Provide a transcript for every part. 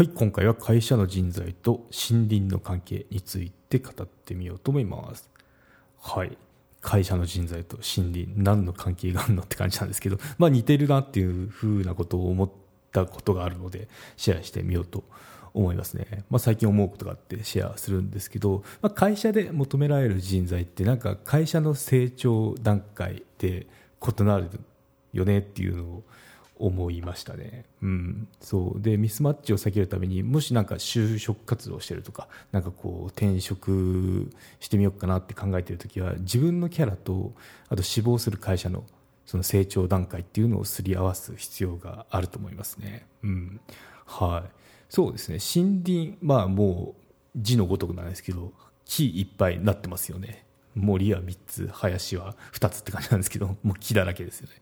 はい、今回は会社の人材と森林の関係について語ってみようと思います。はい。会社の人材と森林、何の関係があるのって感じなんですけど、まあ似てるなっていうふうなことを思ったことがあるので、シェアしてみようと思いますね。まあ最近思うことがあってシェアするんですけど、まあ会社で求められる人材ってなんか会社の成長段階で異なるよねっていうのを思いましたね。うん。そう。で、ミスマッチを避けるために、もしなんか就職活動してるとか、なんかこう、転職してみようかなって考えてるときは、自分のキャラと、あと志望する会社の、その成長段階っていうのをすり合わす必要があると思いますね。うん。はい。そうですね。森林、まあもう字のごとくなんですけど、木いっぱいなってますよね。森は3つ、林は2つって感じなんですけど、もう木だらけですよね。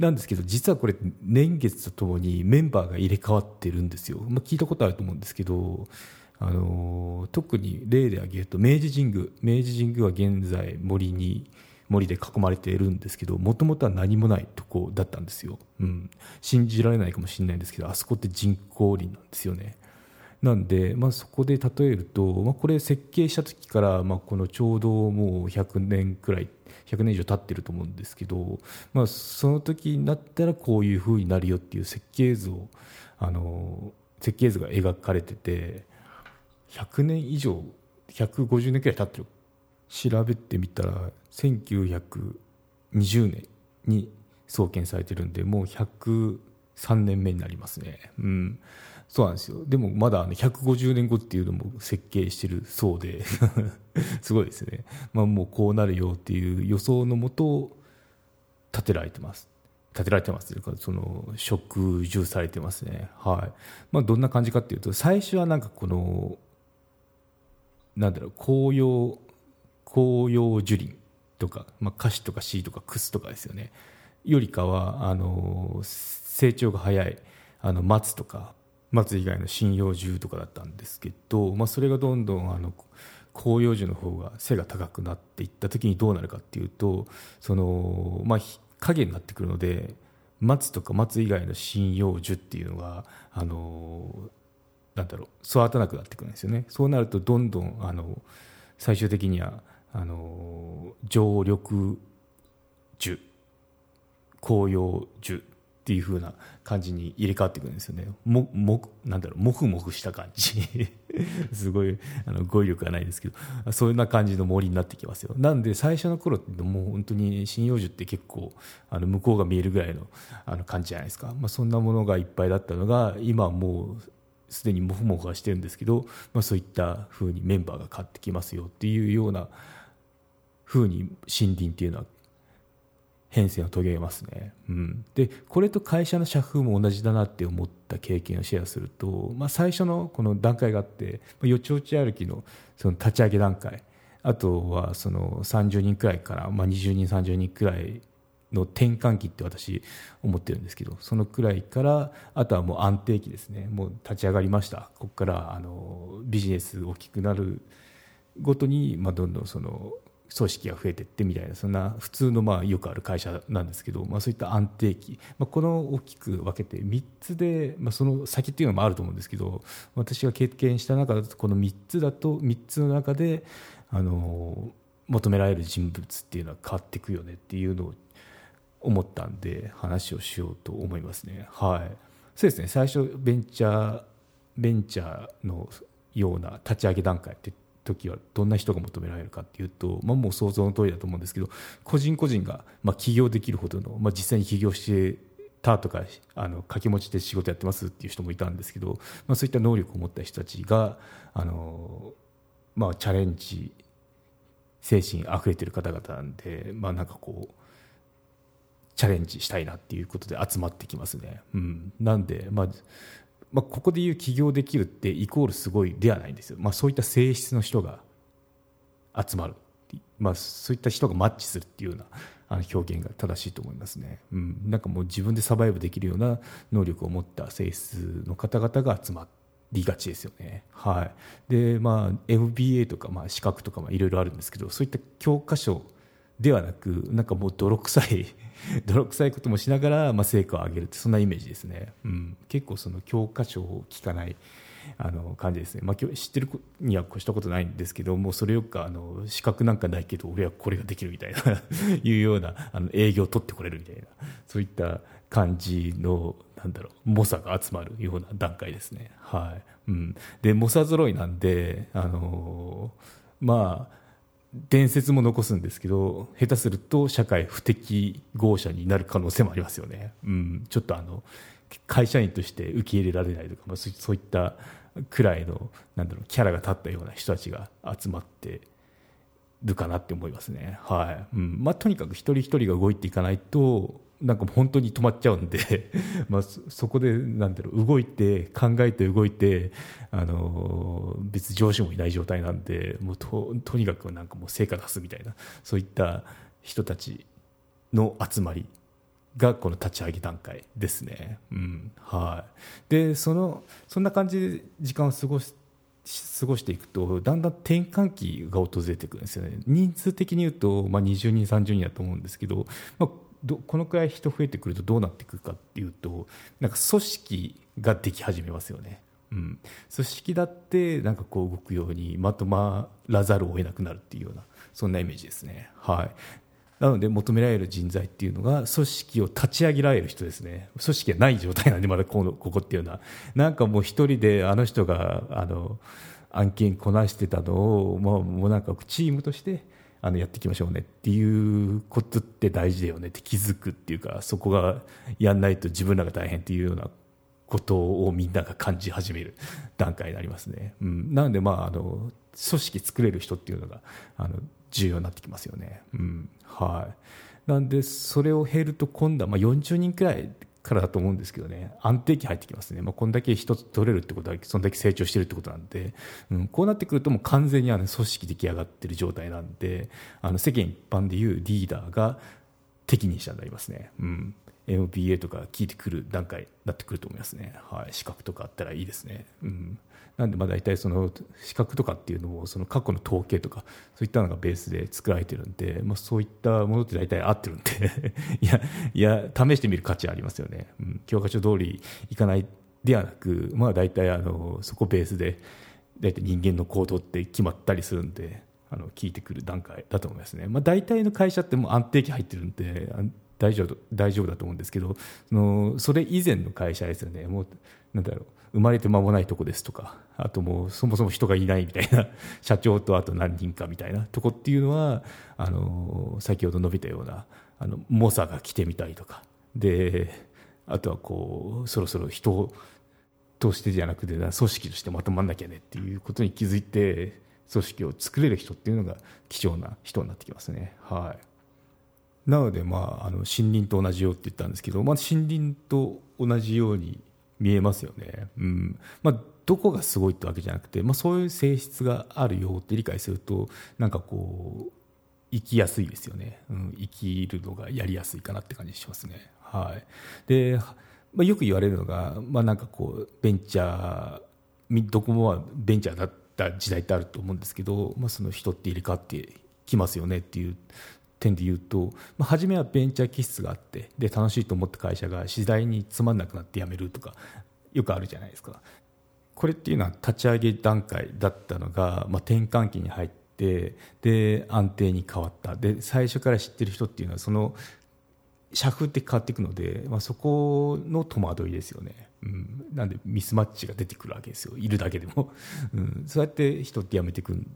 なんですけど実はこれ年月とともにメンバーが入れ替わってるんですよ、まあ、聞いたことあると思うんですけど、あの、特に例で挙げると明治神宮明治神宮は現在森に森で囲まれているんですけどもともとは何もないとこだったんですよ、うん、信じられないかもしれないんですけどあそこって人工林なんですよね。なんで、まあ、そこで例えると、まあ、これ設計した時から、まあ、このちょうどもう100年くらい100年以上経ってると思うんですけど、まあ、その時になったらこういう風になるよっていう設計図をあの設計図が描かれてて100年以上150年くらい経ってる。調べてみたら1920年に創建されてるんでもう3年目になりますね。うんそうなんですよ。でもまだ150年後っていうのも設計してるそうで すごいですね。まあもうこうなるよっていう予想のもと建てられてます。建てられてますというか、その、植樹されてますね。はい。まあどんな感じかっていうと、最初はなんかこの、なんだろう、紅葉、紅葉樹林とか、まあカシとかシーとかクスとかですよね。よりかは、あの、成長が早い、あの、松とか松以外の針葉樹とかだったんですけど、まあ、それがどんどんあの広葉樹の方が背が高くなっていった時にどうなるかっていうとその、まあ、影になってくるので松とか松以外の針葉樹っていうのがあのなんだろう育たなくなってくるんですよね。そうなるとどんどんあの最終的にはあの常緑樹紅葉樹っていう風な感じに入れ替わっていくんですよね。も、も、なんだろう、もふもふした感じ。すごい、あの、語彙力がないですけど、そういうな感じの森になってきますよ。なんで、最初の頃ってもう本当に針葉樹って結構、あの、向こうが見えるぐらいの、あの、感じじゃないですか。まあ、そんなものがいっぱいだったのが、今はもう、すでにもふもふはしてるんですけど、まあ、そういった風にメンバーが変わってきますよっていうような風に森林っていうのは変遷を遂げますね、うん、でこれと会社の社風も同じだなって思った経験をシェアすると、まあ、最初のこの段階があってよちよち歩きのその立ち上げ段階。あとはその30人くらいから、まあ、20人30人くらいの転換期って私思ってるんですけどそのくらいからあとはもう安定期ですね。もう立ち上がりました。ここからあのビジネス大きくなるごとに、まあ、どんどんその組織が増えていってみたいなそんな普通のまあよくある会社なんですけど、まあ、そういった安定期、まあ、この大きく分けて3つで、まあ、その先っていうのもあると思うんですけど私が経験した中だとこの3つだと3つの中であの求められる人物っていうのは変わっていくよねっていうのを思ったんで話をしようと思いますね。はい、そうですね。最初ベンチャーベンチャーのような立ち上げ段階って時はどんな人が求められるかっていうと、まあ、もう想像の通りだと思うんですけど個人個人がまあ起業できるほどの、まあ、実際に起業してたとかあの掛け持ちで仕事やってますっていう人もいたんですけど、まあ、そういった能力を持った人たちがあの、まあ、チャレンジ精神あふれてる方々なんで、まあ、なんかこうチャレンジしたいなっていうことで集まってきますね。うん、なんで、まあまあ、ここでいう起業できるってイコールすごいではないんですよ、まあ、そういった性質の人が集まる、まあ、そういった人がマッチするっていうようなあの表現が正しいと思いますね、うん、なんかもう自分でサバイブできるような能力を持った性質の方々が集まりがちですよね、はい。でまあ、MBA とか、まあ、資格とかいろいろあるんですけどそういった教科書ではなくなんかもう泥臭い 泥臭いこともしながら、まあ、成果を上げるってそんなイメージですね、うん、結構その教科書を聞かないあの感じですね、まあ、知ってるには越したことないんですけどもそれよくあの資格なんかないけど俺はこれができるみたいな いうようなあの営業を取ってこれるみたいなそういった感じのなんだろう猛者が集まるような段階ですね。はい。うん、で猛者揃いなんで、あのー、まあ伝説も残すんですけど下手すると社会不適合者になる可能性もありますよね、うん、ちょっとあの会社員として受け入れられないとか、まあ、そういったくらいのなんだろうキャラが立ったような人たちが集まってるかなって思いますね、はい。うん。まあ、とにかく一人一人が動いていかないとなんか本当に止まっちゃうんで まあそこでなんだろう動いて考えて動いてあの別に上司もいない状態なんでもうととにかくなんかもう成果出すみたいなそういった人たちの集まりがこの立ち上げ段階ですね。うん、はい。で、そのそんな感じで時間を過ごし過ごしていくとだんだん転換期が訪れてくるんですよね。人数的に言うとまあ20人30人だと思うんですけど、まあどこのくらい人増えてくるとどうなっていくかっていうとなんか組織ができ始めますよね。うん、組織だってなんかこう動くようにまとまらざるを得なくなるっていうようなそんなイメージですね。はい、なので求められる人材っていうのが組織を立ち上げられる人ですね組織がない状態なんでまだこのここっていうのはなんかもう一人であの人があの案件こなしてたのを、まあ、もうなんかチームとしてあのやっていきましょうねっていうことって大事だよねって気づくっていうかそこがやんないと自分らが大変っていうようなことをみんなが感じ始める段階になりますね。うん、なのでまああの組織作れる人っていうのがあの重要になってきますよね。うん、はい。なんで、それを減ると今度はまあ40人くらいからだと思うんですけどね、安定期入ってきますね。まあ、こんだけ一つ取れるってことは、そんだけ成長してるってことなんで、うん、こうなってくるともう完全にあの組織出来上がってる状態なんで、あの世間一般でいうリーダーが適任者になりますね。うん。MBA とか聞いてくる段階になってくると思いますね。はい。資格とかあったらいいですね。うん。なんでまあ大体その資格とかっていうのもその過去の統計とかそういったのがベースで作られてるんで、まあ、そういったものって大体合ってるんで いやいや試してみる価値ありますよね、うん、教科書通りいかないではなく、まあ、大体あのそこベースで大体人間の行動って決まったりするんであの聞いてくる段階だと思いますね、まあ、大体の会社ってもう安定期入ってるんで大丈夫大丈夫だと思うんですけどそのそれ以前の会社ですよね。もうなんだろう生まれて間もないとこですとかあともうそもそも人がいないみたいな 社長とあと何人かみたいなとこっていうのはあの先ほど述べたようなあの猛者が来てみたりとか。であとはこうそろそろ人としてじゃなくて組織としてまとまんなきゃねっていうことに気づいて組織を作れる人っていうのが貴重な人になってきますね。はい、なので、まあ、あの森林と同じようって言ったんですけど、まあ、森林と同じように見えますよね。うんまあ、どこがすごいってわけじゃなくて、まあ、そういう性質があるよって理解するとなんかこう生きやすいですよね、うん、生きるのがやりやすいかなって感じしますね。はい、で、まあ、よく言われるのが、まあ、なんかこうベンチャーどこもはベンチャーだった時代ってあると思うんですけど、まあ、その人って入れ替わってきますよねっていう点で言うと、まあ、初めはベンチャー気質があってで楽しいと思った会社が次第につまんなくなって辞めるとかよくあるじゃないですか。これっていうのは立ち上げ段階だったのが、まあ、転換期に入ってで安定に変わった。で最初から知ってる人っていうのはその社風って変わっていくので、まあ、そこの戸惑いですよね、うん、なんでミスマッチが出てくるわけですよ。いるだけでも、うん、そうやって人って辞めていくん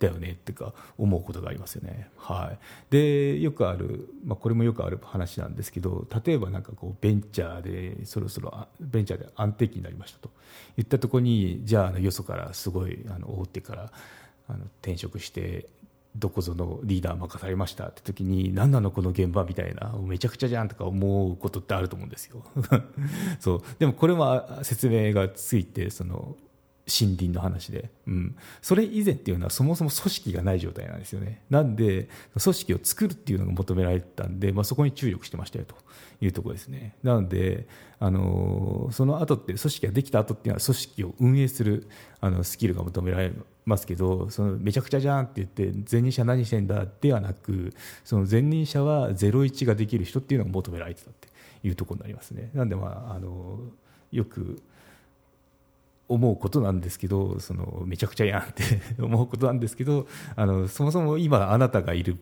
だよねってか思うことがありますよね。はい、でよくある、まあ、これもよくある話なんですけど例えばなかこうベンチャーでそろそろベンチャーで安定期になりましたと。いったところにじゃああのよそからすごいあの大手からあの転職してどこぞのリーダー任されましたって時に何なのこの現場みたいなめちゃくちゃじゃんとか思うことってあると思うんですよ。そう。でもこれは説明がついてその森林の話で、うん、それ以前っていうのはそもそも組織がない状態なんですよね。なんで組織を作るっていうのが求められてたんで、まあ、そこに注力してましたよと。いうところですね。なのであのその後って組織ができた後っていうのは組織を運営するあのスキルが求められますけどそのめちゃくちゃじゃんって言って前任者何してんだではなくその前任者は01ができる人っていうのが求められてたっていうところになりますね。なんでまああのよく思うことなんですけどそのめちゃくちゃやんって 思うことなんですけどあのそもそも今あなたがいる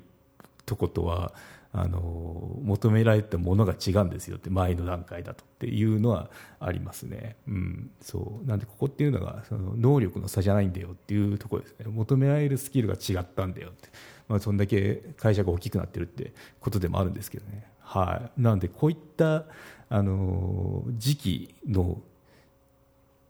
とことはあの求められたものが違うんですよって前の段階だとっていうのはありますね、うん、そう。なんでここっていうのがその能力の差じゃないんだよっていうところですね。求められるスキルが違ったんだよって、まあ、そんだけ会社が大きくなってるってことでもあるんですけどね、はい、なのでこういったあの時期の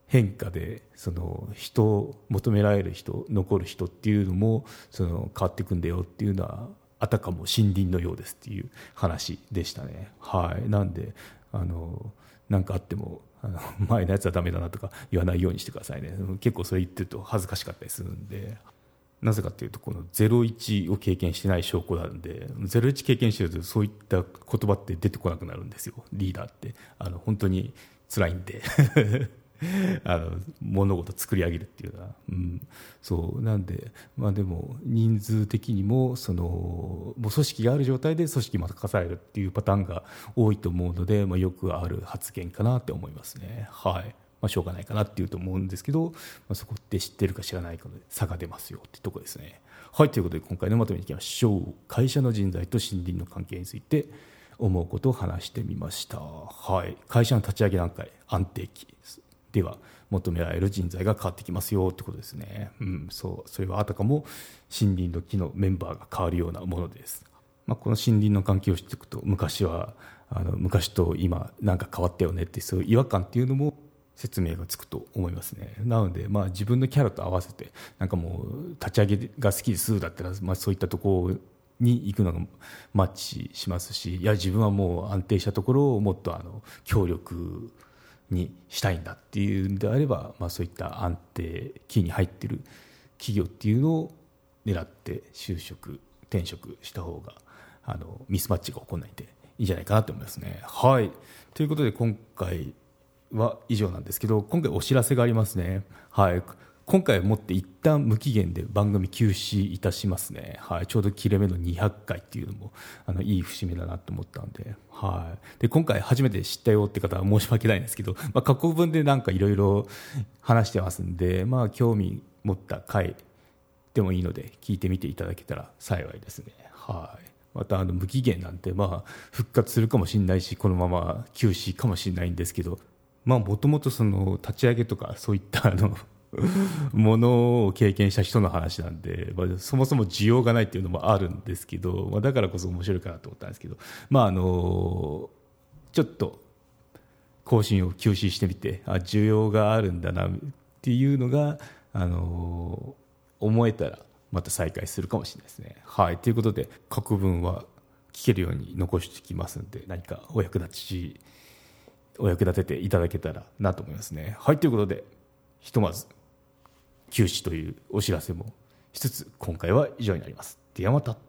変化でその人求められる人残る人っていうのもその変わっていくんだよっていうのはあたかも森林のようですっていう話でしたね。はい、なんであのなんかあってもあの 前のやつはダメだなとか言わないようにしてくださいね。結構それ言ってると恥ずかしかったりするんで。なぜかというとこの01を経験してない証拠なんで01経験してるとそういった言葉って出てこなくなるんですよ。リーダーって。あの本当に辛いんで。あの物事作り上げるっていうのは、うん、そう。なんで、まあ、でも人数的にもそのもう組織がある状態で組織任されるっていうパターンが多いと思うので、まあ、よくある発言かなって思いますね。はい。まあ、しょうがないかなっていうと思うんですけど、まあ、そこって知ってるか知らないかで差が出ますよってとこですね。はい。ということで今回のまとめにいきましょう。会社の人材と森林の関係について思うことを話してみました。はい、会社の立ち上げ段階安定期。では求められる人材が変わってきますよってことですね、うん、そうそれはあたかも森林の木のメンバーが変わるようなものです、まあ、この森林の関係を知っていくと昔はあの昔と今なんか変わったよねってそういう違和感っていうのも説明がつくと思いますね。なので、まあ、自分のキャラと合わせてなんかもう立ち上げが好きですだったら、まあ、そういったところに行くのがマッチしますしいや自分はもう安定したところをもっとあの協力にしたいんだっていうんであれば、まあ、そういった安定期に入ってる企業っていうのを狙って就職転職した方があのミスマッチが起こらないんでいいんじゃないかなと思いますね。はいということで今回は以上なんですけど今回お知らせがありますね。はい今回をもって一旦無期限で番組休止いたしますね、はい、ちょうど切れ目の200回っていうのもあのいい節目だなと思ったんで,、はい、で今回初めて知ったよって方は申し訳ないんですけど、まあ、過去文でなんかいろいろ話してますんで、まあ、興味持った回でもいいので聞いてみていただけたら幸いですね。はい。またあの無期限なんてまあ復活するかもしれないしこのまま休止かもしれないんですけどもともと立ち上げとかそういったあの ものを経験した人の話なんで、まあ、そもそも需要がないっていうのもあるんですけど、まあ、だからこそ面白いかなと思ったんですけど、まあ、あのちょっと更新を休止してみてあ需要があるんだなっていうのが、あの思えたらまた再開するかもしれないですね。はい、ということで各文は聞けるように残してきますんで何かお役立ちお役立てていただけたらなと思いますね。はいということでひとまず休止というお知らせもしつつ今回は以上になります。ではまた。